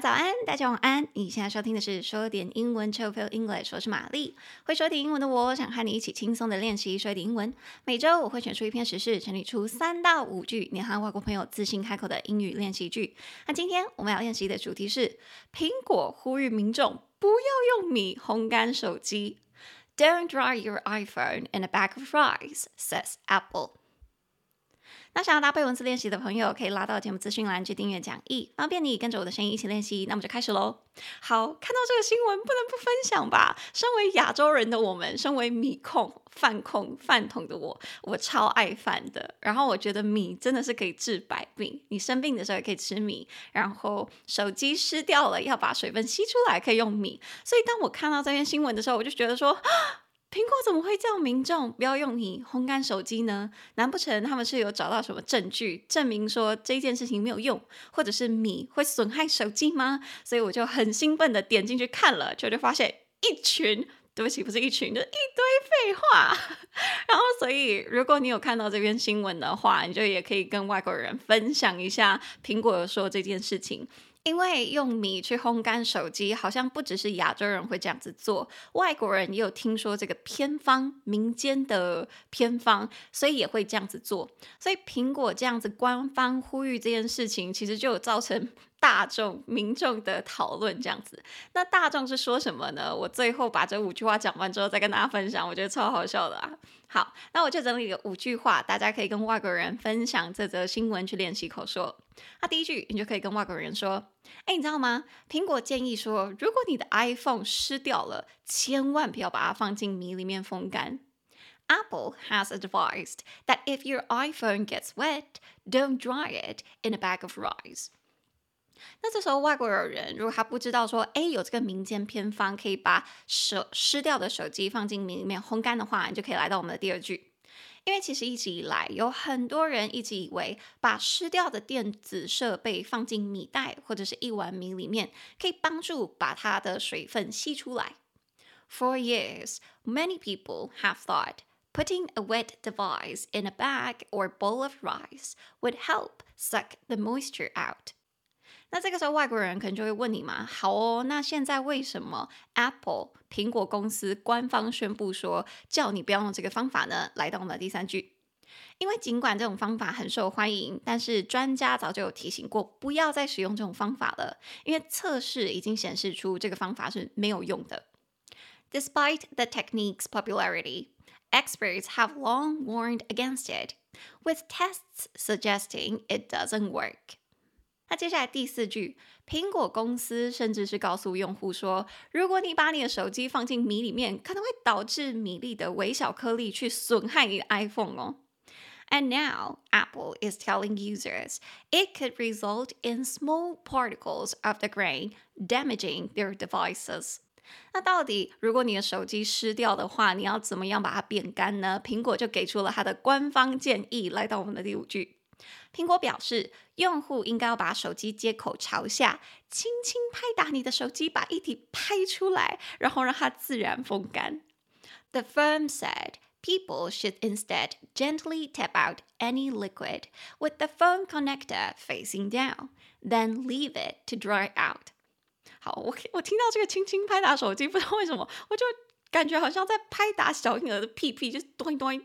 早安，大家晚安。你现在收听的是说点英文 Chill Pill English，我是玛丽。会说点英文的我，想和你一起轻松的练习说点英文。每周我会选出一篇时事，整理出三到五句你和外国朋友自信开口的英语练习句。那今天我们要练习的主题是：苹果呼吁民众不要用米烘干手机。Don't dry your iPhone in a bag of rice, says Apple. 那想要搭配文字练习的朋友，可以拉到节目资讯栏去订阅讲义，方便你跟着我的声音一起练习。那么就开始喽。好，看到这个新闻不能不分享吧。身为亚洲人的我们，身为米控、饭控、饭桶的我，我超爱饭的。然后我觉得米真的是可以治百病，你生病的时候也可以吃米。然后手机湿掉了，要把水分吸出来，可以用米。所以当我看到这篇新闻的时候，我就觉得说。苹果怎么会叫民众不要用米烘干手机呢？难不成他们是有找到什么证据证明说这件事情没有用，或者是米会损害手机吗？所以我就很兴奋的点进去看了，就就发现一群，对不起，不是一群，就一堆废话。然后，所以如果你有看到这篇新闻的话，你就也可以跟外国人分享一下苹果说这件事情。因为用米去烘干手机，好像不只是亚洲人会这样子做，外国人也有听说这个偏方，民间的偏方，所以也会这样子做。所以苹果这样子官方呼吁这件事情，其实就有造成大众民众的讨论这样子。那大众是说什么呢？我最后把这五句话讲完之后再跟大家分享，我觉得超好笑的啊。好，那我就整理了五句话，大家可以跟外国人分享这则新闻去练习口说。那第一句，你就可以跟外国人说：“哎，你知道吗？苹果建议说，如果你的 iPhone 湿掉了，千万不要把它放进米里面风干。Apple has advised that if your iPhone gets wet, don't dry it in a bag of rice.” 那这时候外国人如果他不知道说，哎，有这个民间偏方可以把手湿掉的手机放进米里面烘干的话，你就可以来到我们的第二句。因为其实一直以来有很多人一直以为把湿掉的电子设备放进米袋或者是一碗米里面，可以帮助把它的水分吸出来。For years, many people have thought putting a wet device in a bag or bowl of rice would help suck the moisture out. 那这个时候，外国人可能就会问你嘛，好哦，那现在为什么 Apple 苹果公司官方宣布说叫你不要用这个方法呢？来到我们的第三句，因为尽管这种方法很受欢迎，但是专家早就有提醒过，不要再使用这种方法了，因为测试已经显示出这个方法是没有用的。Despite the technique's popularity, experts have long warned against it, with tests suggesting it doesn't work. 那接下来第四句，苹果公司甚至是告诉用户说，如果你把你的手机放进米里面，可能会导致米粒的微小颗粒去损害你的 iPhone 哦。And now Apple is telling users it could result in small particles of the grain damaging their devices。那到底如果你的手机湿掉的话，你要怎么样把它变干呢？苹果就给出了它的官方建议，来到我们的第五句。苹果表示，用户应该要把手机接口朝下，轻轻拍打你的手机，把液体拍出来，然后让它自然风干。The firm said people should instead gently tap out any liquid with the phone connector facing down, then leave it to dry out。好，我我听到这个轻轻拍打手机，不知道为什么，我就感觉好像在拍打小婴儿的屁屁，就是咚咚。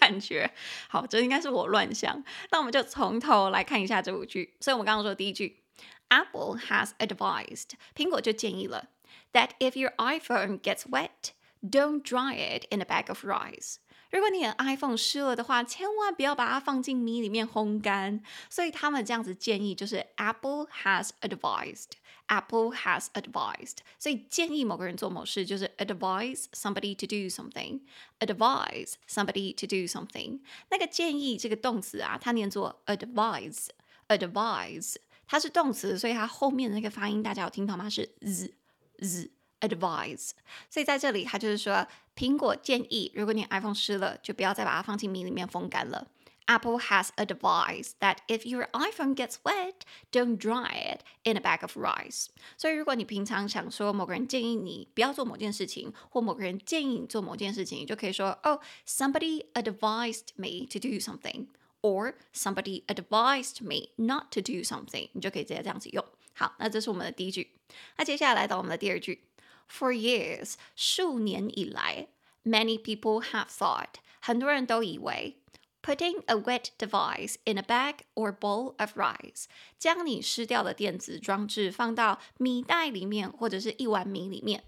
感觉好，这应该是我乱想。那我们就从头来看一下这五句。所以，我们刚刚说的第一句，Apple has advised，苹果就建议了，that if your iPhone gets wet, don't dry it in a bag of rice。如果你的 iPhone 湿了的话，千万不要把它放进米里面烘干。所以他们这样子建议，就是 Apple has advised。 Apple has advised，所以建议某个人做某事就是 advise somebody to do something。advise somebody to do something。那个建议这个动词啊，它念作 advise。advise，它是动词，所以它后面的那个发音大家有听到吗？是 z z advise。所以在这里，它就是说，苹果建议，如果你 iPhone 湿了，就不要再把它放进米里面风干了。Apple has advised that if your iPhone gets wet, don't dry it in a bag of rice. 所以，如果你平常想说某个人建议你不要做某件事情，或某个人建议你做某件事情，你就可以说，Oh, somebody advised me to do something, or somebody advised me not to do something. 你就可以直接这样子用。 好，那这是我们的第一句。那接下来来到我们的第二句，For years，数年以来，many people have thought，很多人都以为 ，putting a wet device in a bag or bowl of rice，将你湿掉的电子装置放到米袋里面或者是一碗米里面，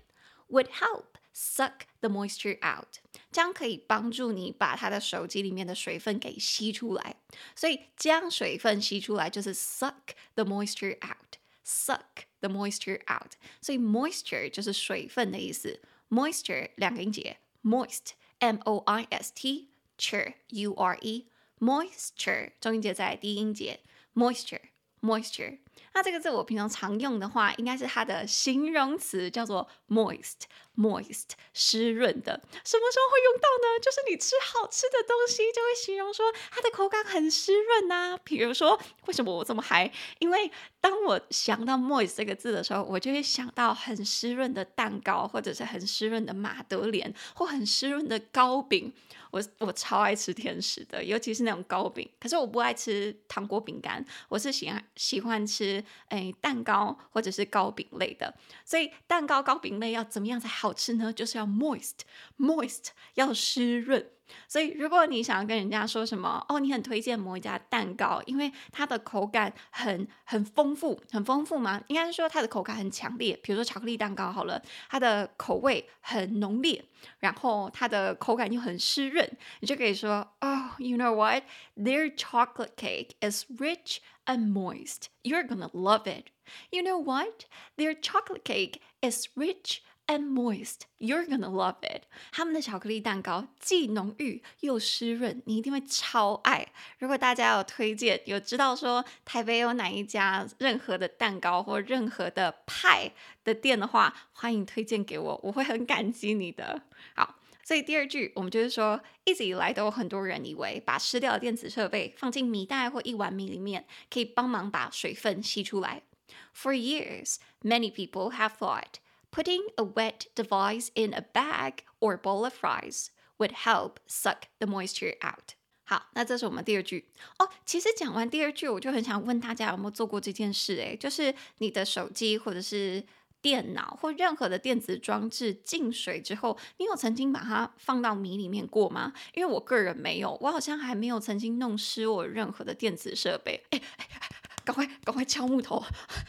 would help suck the moisture out，将可以帮助你把他的手机里面的水分给吸出来。所以将水分吸出来就是 suck the moisture out，suck the moisture out。所以 moisture 就是水分的意思，moisture 两个音节，moist，m o i s t，ture u r e，moisture 中音节在第一音节，moisture，moisture。 那这个字我平常常用的话，应该是它的形容词，叫做 moist，moist，湿润的。什么时候会用到呢？就是你吃好吃的东西，就会形容说它的口感很湿润呐。比如说，为什么我这么嗨？因为当我想到 moist 这个字的时候，我就会想到很湿润的蛋糕，或者是很湿润的马德莲，或很湿润的糕饼。我我超爱吃甜食的，尤其是那种糕饼。可是我不爱吃糖果饼干，我是喜欢喜欢吃吃诶蛋糕或者是糕饼类的。所以蛋糕糕饼类要怎么样才好吃呢？就是要 moist，moist 要湿润。所以，如果你想要跟人家说什么哦，你很推荐某一家蛋糕，因为它的口感很很丰富，很丰富吗？应该是说它的口感很强烈。比如说巧克力蛋糕好了，它的口味很浓烈，然后它的口感又很湿润，你就可以说哦，you know what? Their chocolate cake is rich and moist. You're gonna love it. You know what? Their chocolate cake is rich. And moist, you're gonna love it. 他们的巧克力蛋糕既浓郁又湿润，你一定会超爱。如果大家有推荐，有知道说台北有哪一家任何的蛋糕或任何的派的店的话，欢迎推荐给我，我会很感激你的。好，所以第二句我们就是说，一直以来都有很多人以为把湿掉的电子设备放进米袋或一碗米里面，可以帮忙把水分吸出来。For years, many people have thought. Putting a wet device in a bag or bowl of rice would help suck the moisture out. 好，那这是我们第二句哦。其实讲完第二句，我就很想问大家有没有做过这件事？诶，就是你的手机或者是电脑或任何的电子装置进水之后，你有曾经把它放到米里面过吗？因为我个人没有，我好像还没有曾经弄湿我任何的电子设备。诶，赶快赶快敲木头，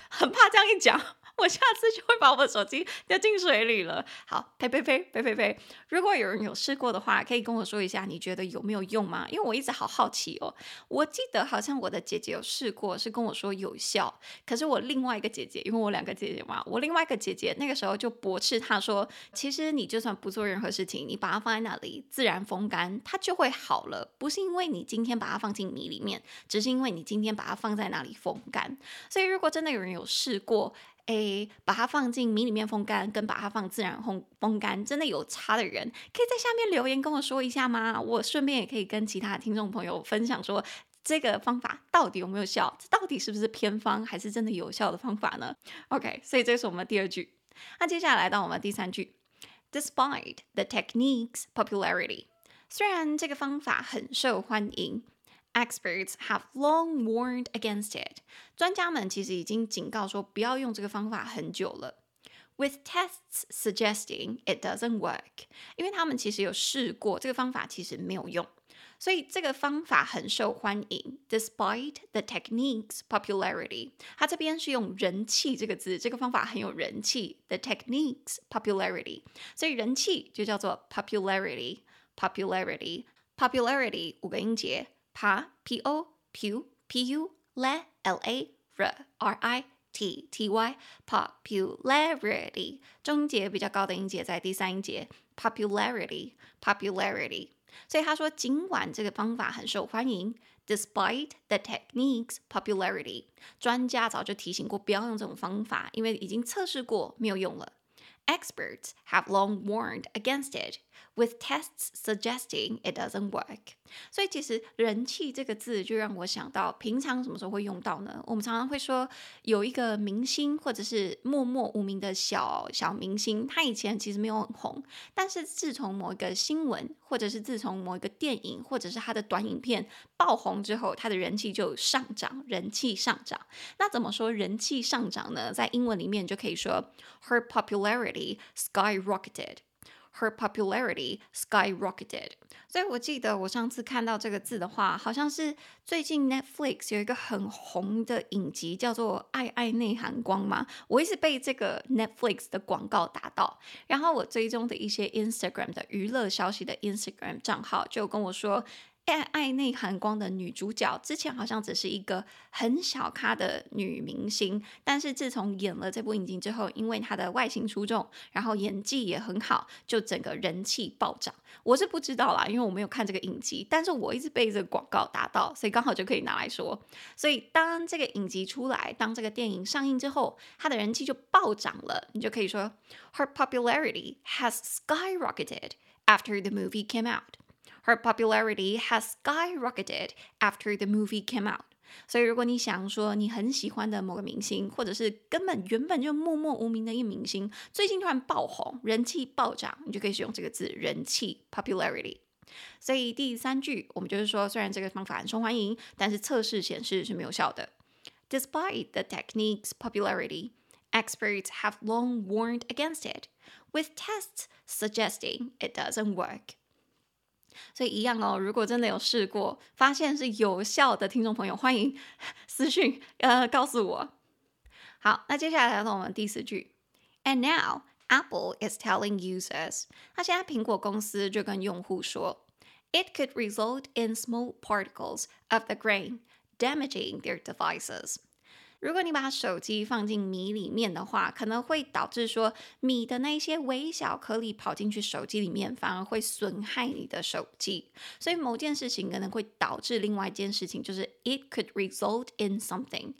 很怕这样一讲。我下次就会把我手机掉进水里了。好，呸呸呸呸呸呸！如果有人有试过的话，可以跟我说一下，你觉得有没有用吗？因为我一直好好奇哦。我记得好像我的姐姐有试过，是跟我说有效。可是我另外一个姐姐，因为我两个姐姐嘛，我另外一个姐姐那个时候就驳斥她说，其实你就算不做任何事情，你把它放在那里自然风干，它就会好了。不是因为你今天把它放进米里面，只是因为你今天把它放在那里风干。所以如果真的有人有试过，诶，把它放进米里面风干，跟把它放自然烘风干，真的有差的人，可以在下面留言跟我说一下吗？我顺便也可以跟其他听众朋友分享说，这个方法到底有没有效？这到底是不是偏方，还是真的有效的方法呢？OK，所以这是我们第二句。那接下来到我们第三句，Despite the technique's popularity，虽然这个方法很受欢迎。Experts have long warned against it。专家们其实已经警告说不要用这个方法很久了。With tests suggesting it doesn't work，因为他们其实有试过这个方法其实没有用，所以这个方法很受欢迎。Despite the technique's popularity，它这边是用人气这个字，这个方法很有人气。The technique's popularity，所以人气就叫做 popularity，popularity，popularity 五个音节。 pa p o p u p u le l a r r i t t y popularity 中节比较高的音节在第三音节 popularity popularity 所以他说尽管这个方法很受欢迎，despite the technique's popularity 专家早就提醒过不要用这种方法，因为已经测试过没有用了。Experts have long warned against it, with tests suggesting it doesn't work. 所以其实“人气”这个字就让我想到，平常什么时候会用到呢？我们常常会说有一个明星或者是默默无名的小小明星，他以前其实没有很红，但是自从某一个新闻，或者是自从某一个电影，或者是他的短影片爆红之后，他的人气就上涨，人气上涨。那怎么说人气上涨呢？在英文里面就可以说 Her popularity skyrocketed。Her popularity skyrocketed。所以我记得我上次看到这个字的话，好像是最近 Netflix 有一个很红的影集叫做《爱爱内涵光》嘛。我一直被这个 Netflix 的广告打到，然后我追踪的一些 Instagram 的娱乐消息的 Instagram 账号就跟我说。爱爱内含光的女主角之前好像只是一个很小咖的女明星，但是自从演了这部影集之后，因为她的外形出众，然后演技也很好，就整个人气暴涨。我是不知道啦，因为我没有看这个影集，但是我一直被这个广告打到，所以刚好就可以拿来说。所以当这个影集出来，当这个电影上映之后，她的人气就暴涨了，你就可以说，Her popularity has skyrocketed after the movie came out。Her popularity has skyrocketed after the movie came out。所以，如果你想说你很喜欢的某个明星，或者是根本原本就默默无名的一个明星，最近突然爆红，人气暴涨，你就可以使用这个字“人气 ”（popularity）。所以第三句我们就是说，虽然这个方法很受欢迎，但是测试显示是没有效的。Despite the technique's popularity, experts have long warned against it, with tests suggesting it doesn't work. 所以一样哦，如果真的有试过，发现是有效的听众朋友，欢迎私讯呃告诉我。好，那接下来来到我们第四句。And now Apple is telling users，那现在苹果公司就跟用户说，it could result in small particles of the grain damaging their devices。 如果你把手机放进米里面的话，可能会导致说米的那些微小颗粒跑进去手机里面，反而会损害你的手机。所以某件事情可能会导致另外一件事情，就是 it could result in something.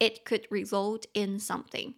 It could result in something.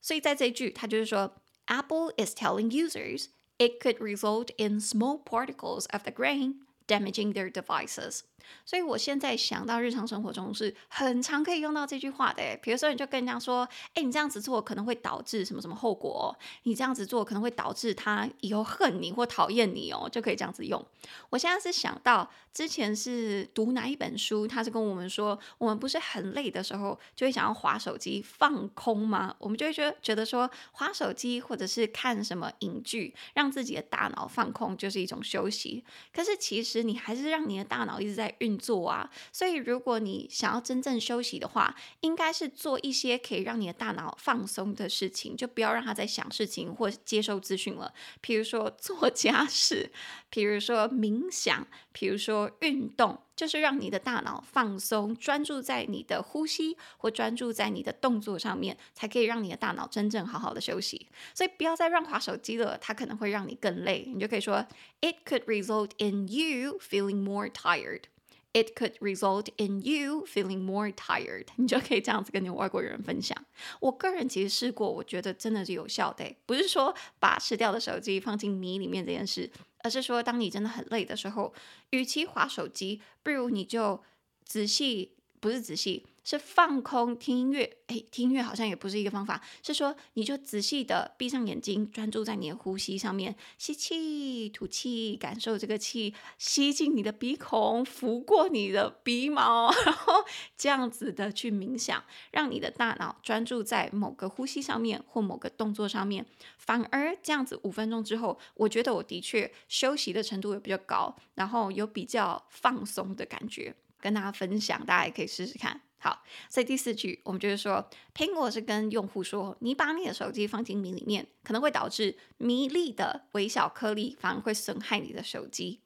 所以在这一句，它就是说，Apple is telling users it could result in small particles of the grain damaging their devices. 所以我现在想到日常生活中是很常可以用到这句话的，比如说你就跟人家说，哎，你这样子做可能会导致什么什么后果？你这样子做可能会导致他以后恨你或讨厌你哦，就可以这样子用。我现在是想到之前是读哪一本书，他是跟我们说，我们不是很累的时候就会想要划手机放空吗？我们就会觉得觉得说划手机或者是看什么影剧，让自己的大脑放空就是一种休息。可是其实你还是让你的大脑一直在。运作啊，所以如果你想要真正休息的话，应该是做一些可以让你的大脑放松的事情，就不要让它在想事情或接受资讯了。比如说做家事，比如说冥想，比如说运动，就是让你的大脑放松，专注在你的呼吸或专注在你的动作上面，才可以让你的大脑真正好好的休息。所以不要再乱滑手机了，它可能会让你更累。你就可以说，It could result in you feeling more tired. It could result in you feeling more tired。你就可以这样子跟你外国人分享。我个人其实试过，我觉得真的是有效的。不是说把吃掉的手机放进米里面这件事，而是说当你真的很累的时候，与其划手机，不如你就仔细，不是仔细。是放空听音乐，诶，听音乐好像也不是一个方法。是说，你就仔细的闭上眼睛，专注在你的呼吸上面，吸气、吐气，感受这个气吸进你的鼻孔，拂过你的鼻毛，然后这样子的去冥想，让你的大脑专注在某个呼吸上面或某个动作上面。反而这样子五分钟之后，我觉得我的确休息的程度也比较高，然后有比较放松的感觉，跟大家分享，大家也可以试试看。好，所以第四句我们就是说，苹果是跟用户说，你把你的手机放进米里面，可能会导致米粒的微小颗粒反而会损害你的手机。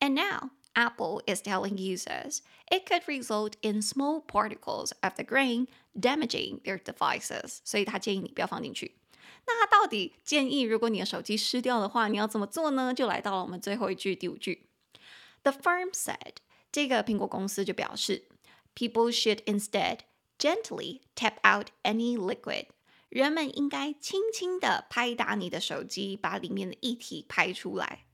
And now Apple is telling users it could result in small particles of the grain damaging their devices。所以他建议你不要放进去。那他到底建议，如果你的手机湿掉的话，你要怎么做呢？就来到了我们最后一句，第五句。The firm said，这个苹果公司就表示。People should instead gently tap out any liquid。人们应该轻轻地拍打你的手机，把里面的液体拍出来。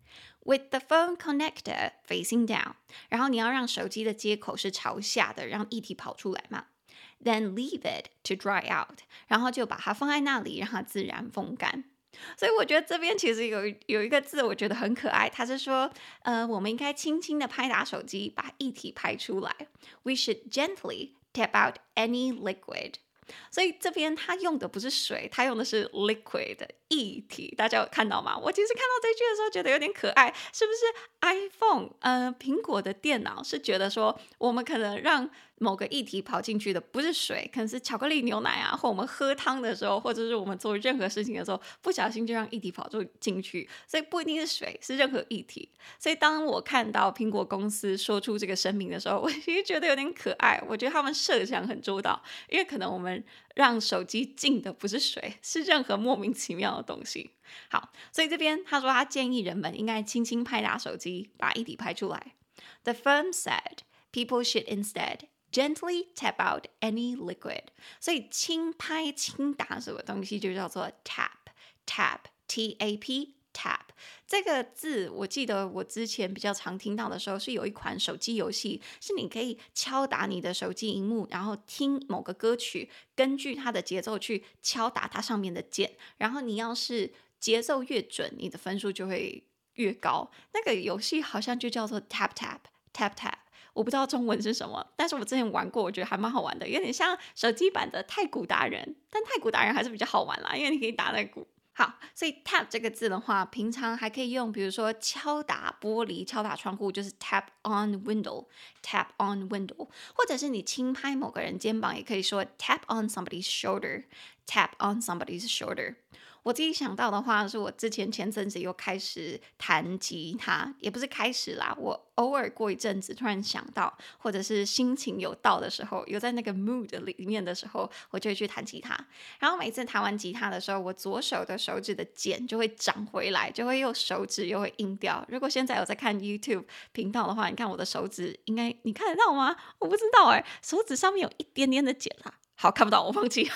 With the phone connector facing down，然后你要让手机的接口是朝下的，让液体跑出来嘛。Then leave it to dry out，然后就把它放在那里，让它自然风干。 所以我觉得这边其实有有一个字，我觉得很可爱。它是说，呃，我们应该轻轻的拍打手机，把液体拍出来。We should gently tap out any liquid。所以这边它用的不是水，它用的是 liquid 的液体。大家有看到吗？我其实看到这句的时候觉得有点可爱，是不是 iPhone？呃，苹果的电脑是觉得说，我们可能让。某个液体跑进去的不是水，可能是巧克力牛奶啊，或我们喝汤的时候，或者是我们做任何事情的时候，不小心就让液体跑进去，所以不一定是水，是任何液体。所以当我看到苹果公司说出这个声明的时候，我其实觉得有点可爱。我觉得他们设想很周到，因为可能我们让手机进的不是水，是任何莫名其妙的东西。好，所以这边他说他建议人们应该轻轻拍打手机，把液体拍出来。The firm said people should instead Gently tap out any liquid，所以轻拍轻打什么东西就叫做 tap，tap，t a p tap。这个字我记得我之前比较常听到的时候，是有一款手机游戏，是你可以敲打你的手机荧幕，然后听某个歌曲，根据它的节奏去敲打它上面的键，然后你要是节奏越准，你的分数就会越高。那个游戏好像就叫做 tap tap tap tap。我不知道中文是什么，但是我之前玩过，我觉得还蛮好玩的，有点像手机版的太鼓达人，但太鼓达人还是比较好玩啦，因为你可以打那鼓。好，所以 tap 这个字的话，平常还可以用，比如说敲打玻璃、敲打窗户，就是 tap on window，tap on window，或者是你轻拍某个人肩膀，也可以说 tap on somebody's shoulder，tap on somebody's shoulder。我自己想到的话，是我之前前阵子又开始弹吉他，也不是开始啦，我偶尔过一阵子突然想到，或者是心情有到的时候，有在那个 mood 里面的时候，我就会去弹吉他。然后每次弹完吉他的时候，我左手的手指的茧就会长回来，就会又手指又会硬掉。如果现在有在看 YouTube 频道的话，你看我的手指，应该你看得到吗？我不知道哎，手指上面有一点点的茧啦。好，看不到，我放弃。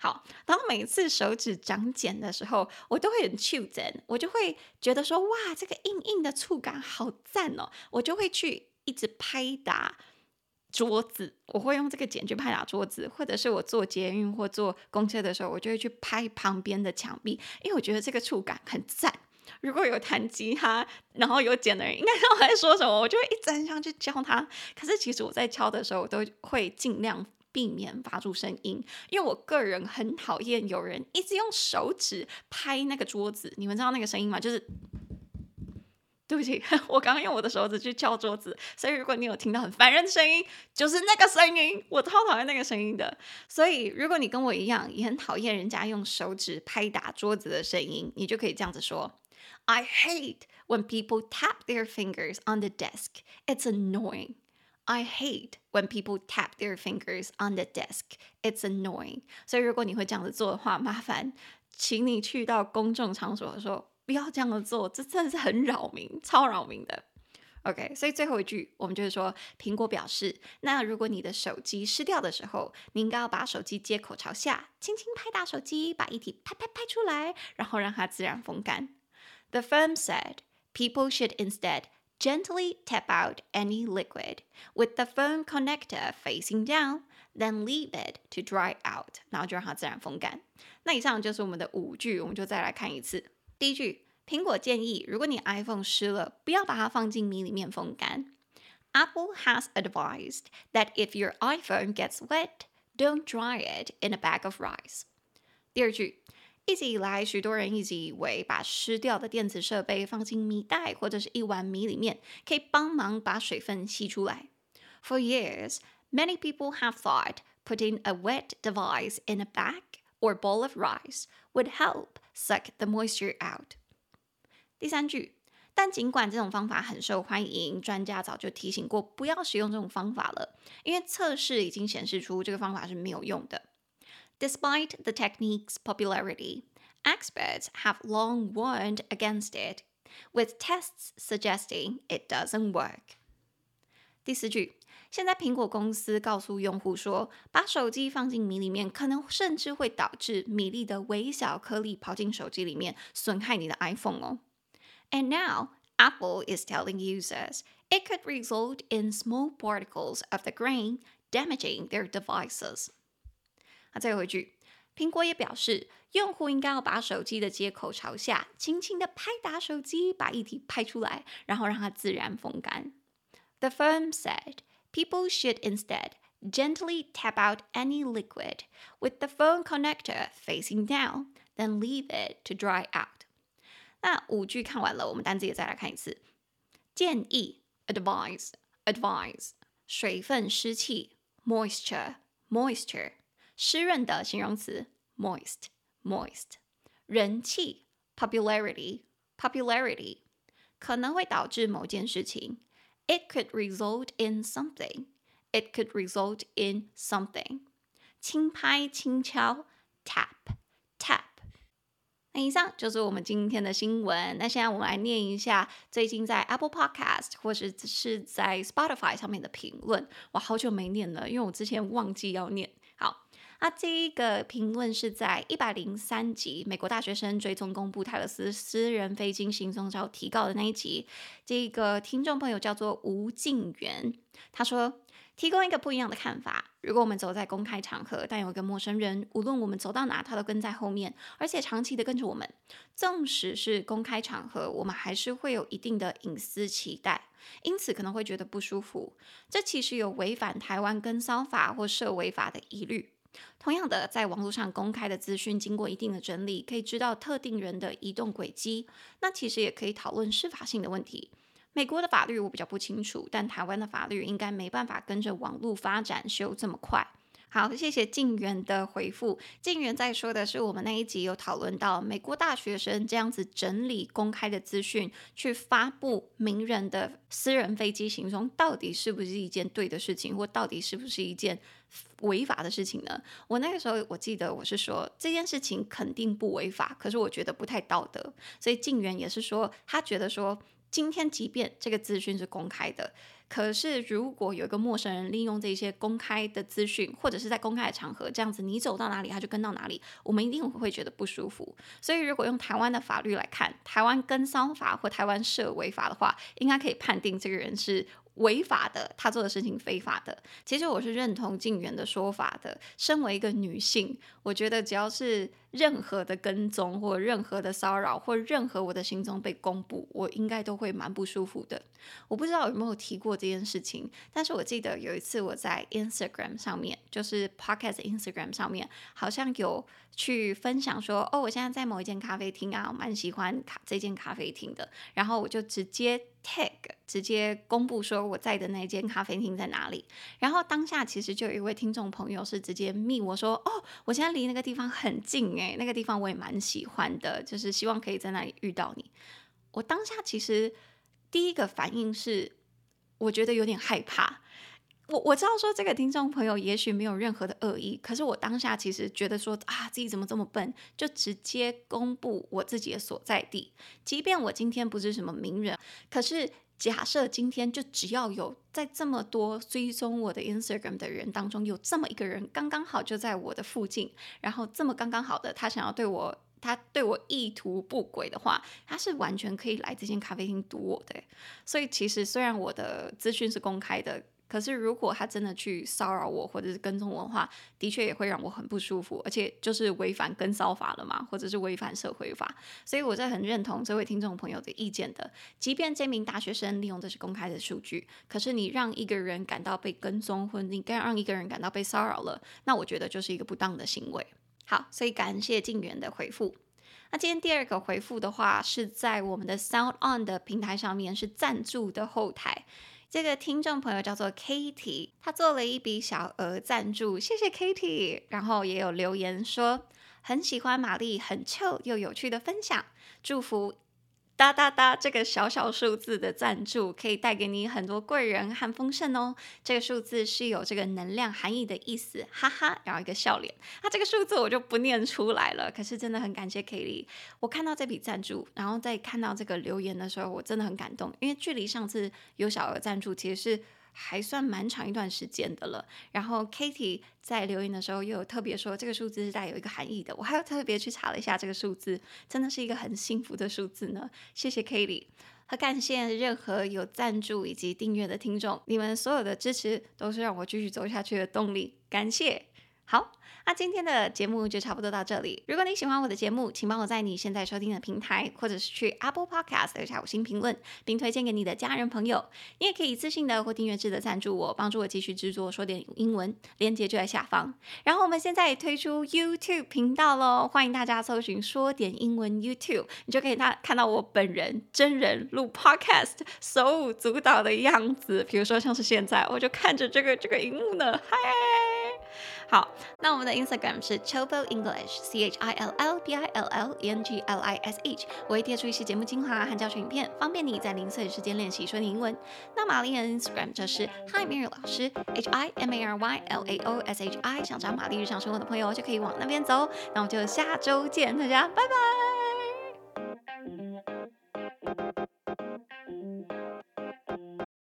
好，然后每次手指长茧的时候，我都会很触电，我就会觉得说，哇，这个硬硬的触感好赞哦，我就会去一直拍打桌子，我会用这个茧去拍打桌子，或者是我坐捷运或坐公车的时候，我就会去拍旁边的墙壁，因为我觉得这个触感很赞。如果有弹吉他然后有茧的人，应该知道我在说什么，我就会一直很想去教他。可是其实我在敲的时候，我都会尽量。避免发出声音，因为我个人很讨厌有人一直用手指拍那个桌子。你们知道那个声音吗？就是，对不起，我刚刚用我的手指去敲桌子，所以如果你有听到很烦人的声音，就是那个声音，我超讨厌那个声音的。所以如果你跟我一样也很讨厌人家用手指拍打桌子的声音，你就可以这样子说：I hate when people tap their fingers on the desk. It's annoying. I hate when people tap their fingers on the desk. It's annoying. 所以如果你会这样子做的话，麻烦请你去到公众场所的时候不要这样子做，这真的是很扰民，超扰民的。OK，所以最后一句我们就是说，苹果表示，那如果你的手机湿掉的时候，你应该要把手机接口朝下，轻轻拍打手机，把液体拍拍拍出来，然后让它自然风干。The firm said people should instead Gently tap out any liquid with the phone connector facing down, then leave it to dry out，然后就让它自然风干。那以上就是我们的五句，我们就再来看一次。第一句，苹果建议，如果你 iPhone 湿了，不要把它放进米里面风干。Apple has advised that if your iPhone gets wet, don't dry it in a bag of rice。第二句。 一直以来，许多人一直以为把湿掉的电子设备放进米袋或者是一碗米里面，可以帮忙把水分吸出来。For years, many people have thought putting a wet device in a bag or bowl of rice would help suck the moisture out。第三句，但尽管这种方法很受欢迎，专家早就提醒过不要使用这种方法了，因为测试已经显示出这个方法是没有用的。Despite the technique's popularity, experts have long warned against it, with tests suggesting it doesn't work. 第四句，现在苹果公司告诉用户说，把手机放进米里面，可能甚至会导致米粒的微小颗粒跑进手机里面，损害你的 iPhone 哦。And now Apple is telling users it could result in small particles of the grain damaging their devices。 那再回去，苹果也表示，用户应该要把手机的接口朝下，轻轻地拍打手机，把液体拍出来，然后让它自然风干。The firm said people should instead gently tap out any liquid with the phone connector facing down, then leave it to dry out。那五句看完了，我们单词也再来看一次。建议 advise advise，水分湿气 moisture moisture， 湿润的形容词 moist moist，人气 popularity popularity，可能会导致某件事情 it could result in something it could result in something，轻拍轻敲 tap tap。那以上就是我们今天的新闻。那现在我们来念一下最近在 Apple Podcast 或者是在 Spotify 上面的评论。我好久没念了，因为我之前忘记要念。那这一个评论是在一百零三集美国大学生追踪公布泰勒斯私人飞机行踪照提告的那一集。这个听众朋友叫做吴静元，他说。提供一个不一样的看法。如果我们走在公开场合，但有一个陌生人，无论我们走到哪，他都跟在后面，而且长期的跟着我们。纵使是公开场合，我们还是会有一定的隐私期待，因此可能会觉得不舒服。这其实有违反台湾跟骚法或涉违法的疑虑。同样的，在网络上公开的资讯，经过一定的整理，可以知道特定人的移动轨迹，那其实也可以讨论司法性的问题。美国的法律我比较不清楚，但台湾的法律应该没办法跟着网络发展修这么快。好，谢谢静源的回复。静源在说的是我们那一集有讨论到美国大学生这样子整理公开的资讯，去发布名人的私人飞机行踪，到底是不是一件对的事情，或到底是不是一件违法的事情呢？我那个时候我记得我是说这件事情肯定不违法，可是我觉得不太道德。所以静源也是说他觉得说。今天，即便这个资讯是公开的，可是如果有一个陌生人利用这些公开的资讯，或者是在公开的场合这样子，你走到哪里他就跟到哪里，我们一定会觉得不舒服。所以，如果用台湾的法律来看，台湾跟骚法或台湾涉违法的话，应该可以判定这个人是。违法的，他做的事情非法的。其实我是认同静媛的说法的。身为一个女性，我觉得只要是任何的跟踪，或任何的骚扰，或任何我的行踪被公布，我应该都会蛮不舒服的。我不知道有没有提过这件事情，但是我记得有一次我在 Instagram 上面，就是 Podcast Instagram 上面，好像有去分享说，哦，我现在在某一间咖啡厅啊，我蛮喜欢咖这间咖啡厅的，然后我就直接。Tag 直接公布说我在的那间咖啡厅在哪里，然后当下其实就有一位听众朋友是直接密我说，哦，我现在离那个地方很近诶，那个地方我也蛮喜欢的，就是希望可以在那里遇到你。我当下其实第一个反应是，我觉得有点害怕。我我知道说这个听众朋友也许没有任何的恶意，可是我当下其实觉得说啊，自己怎么这么笨，就直接公布我自己的所在地。即便我今天不是什么名人，可是假设今天就只要有在这么多追踪我的 Instagram 的人当中有这么一个人刚刚好就在我的附近，然后这么刚刚好的他想要对我，他对我意图不轨的话，他是完全可以来这间咖啡厅堵我的。所以其实虽然我的资讯是公开的。可是，如果他真的去骚扰我，或者是跟踪我的话，的确也会让我很不舒服，而且就是违反跟骚法了嘛，或者是违反社会法。所以，我是很认同这位听众朋友的意见的。即便这名大学生利用的是公开的数据，可是你让一个人感到被跟踪，或者你该让一个人感到被骚扰了，那我觉得就是一个不当的行为。好，所以感谢静源的回复。那今天第二个回复的话，是在我们的 Sound On 的平台上面，是赞助的后台。这个听众朋友叫做 Katie，他做了一笔小额赞助，谢谢 Katie。然后也有留言说很喜欢玛丽很俏又有趣的分享，祝福。哒哒哒，这个小小数字的赞助可以带给你很多贵人和丰盛哦。这个数字是有这个能量含义的意思，哈哈，然后一个笑脸。那、这个数字我就不念出来了。可是真的很感谢 Kelly，我看到这笔赞助，然后在看到这个留言的时候，我真的很感动，因为距离上次有小额赞助，其实是。还算蛮长一段时间的了。然后 Katie 在留言的时候又有特别说，这个数字是带有一个含义的。我还要特别去查了一下这个数字，真的是一个很幸福的数字呢。谢谢 Katie。和感谢任何有赞助以及订阅的听众，你们所有的支持都是让我继续走下去的动力，感谢。好。那今天的节目就差不多到这里。如果你喜欢我的节目，请帮我在你现在收听的平台，或者是去 Apple Podcast 留下五星评论，并推荐给你的家人朋友。你也可以自信的或订阅制的赞助我，帮助我继续制作说点英文。链接就在下方。然后我们现在推出 YouTube 频道喽，欢迎大家搜寻说点英文 YouTube，你就可以看看到我本人真人录 Podcast 手舞足蹈的样子。比如说像是现在，我就看着这个这个荧幕呢，嗨。好，那我们的 Instagram 是 Chillpill English，C H I L L P I L L E N G L I S H，我会贴出一些节目精华和教学影片，方便你在零碎的时间练习说英文。那玛丽的 Instagram 就是 Hi Mary 老师，H I M A R Y L A O S H I，想找玛丽日常生活的朋友就可以往那边走。那我们就下周见，大家拜拜。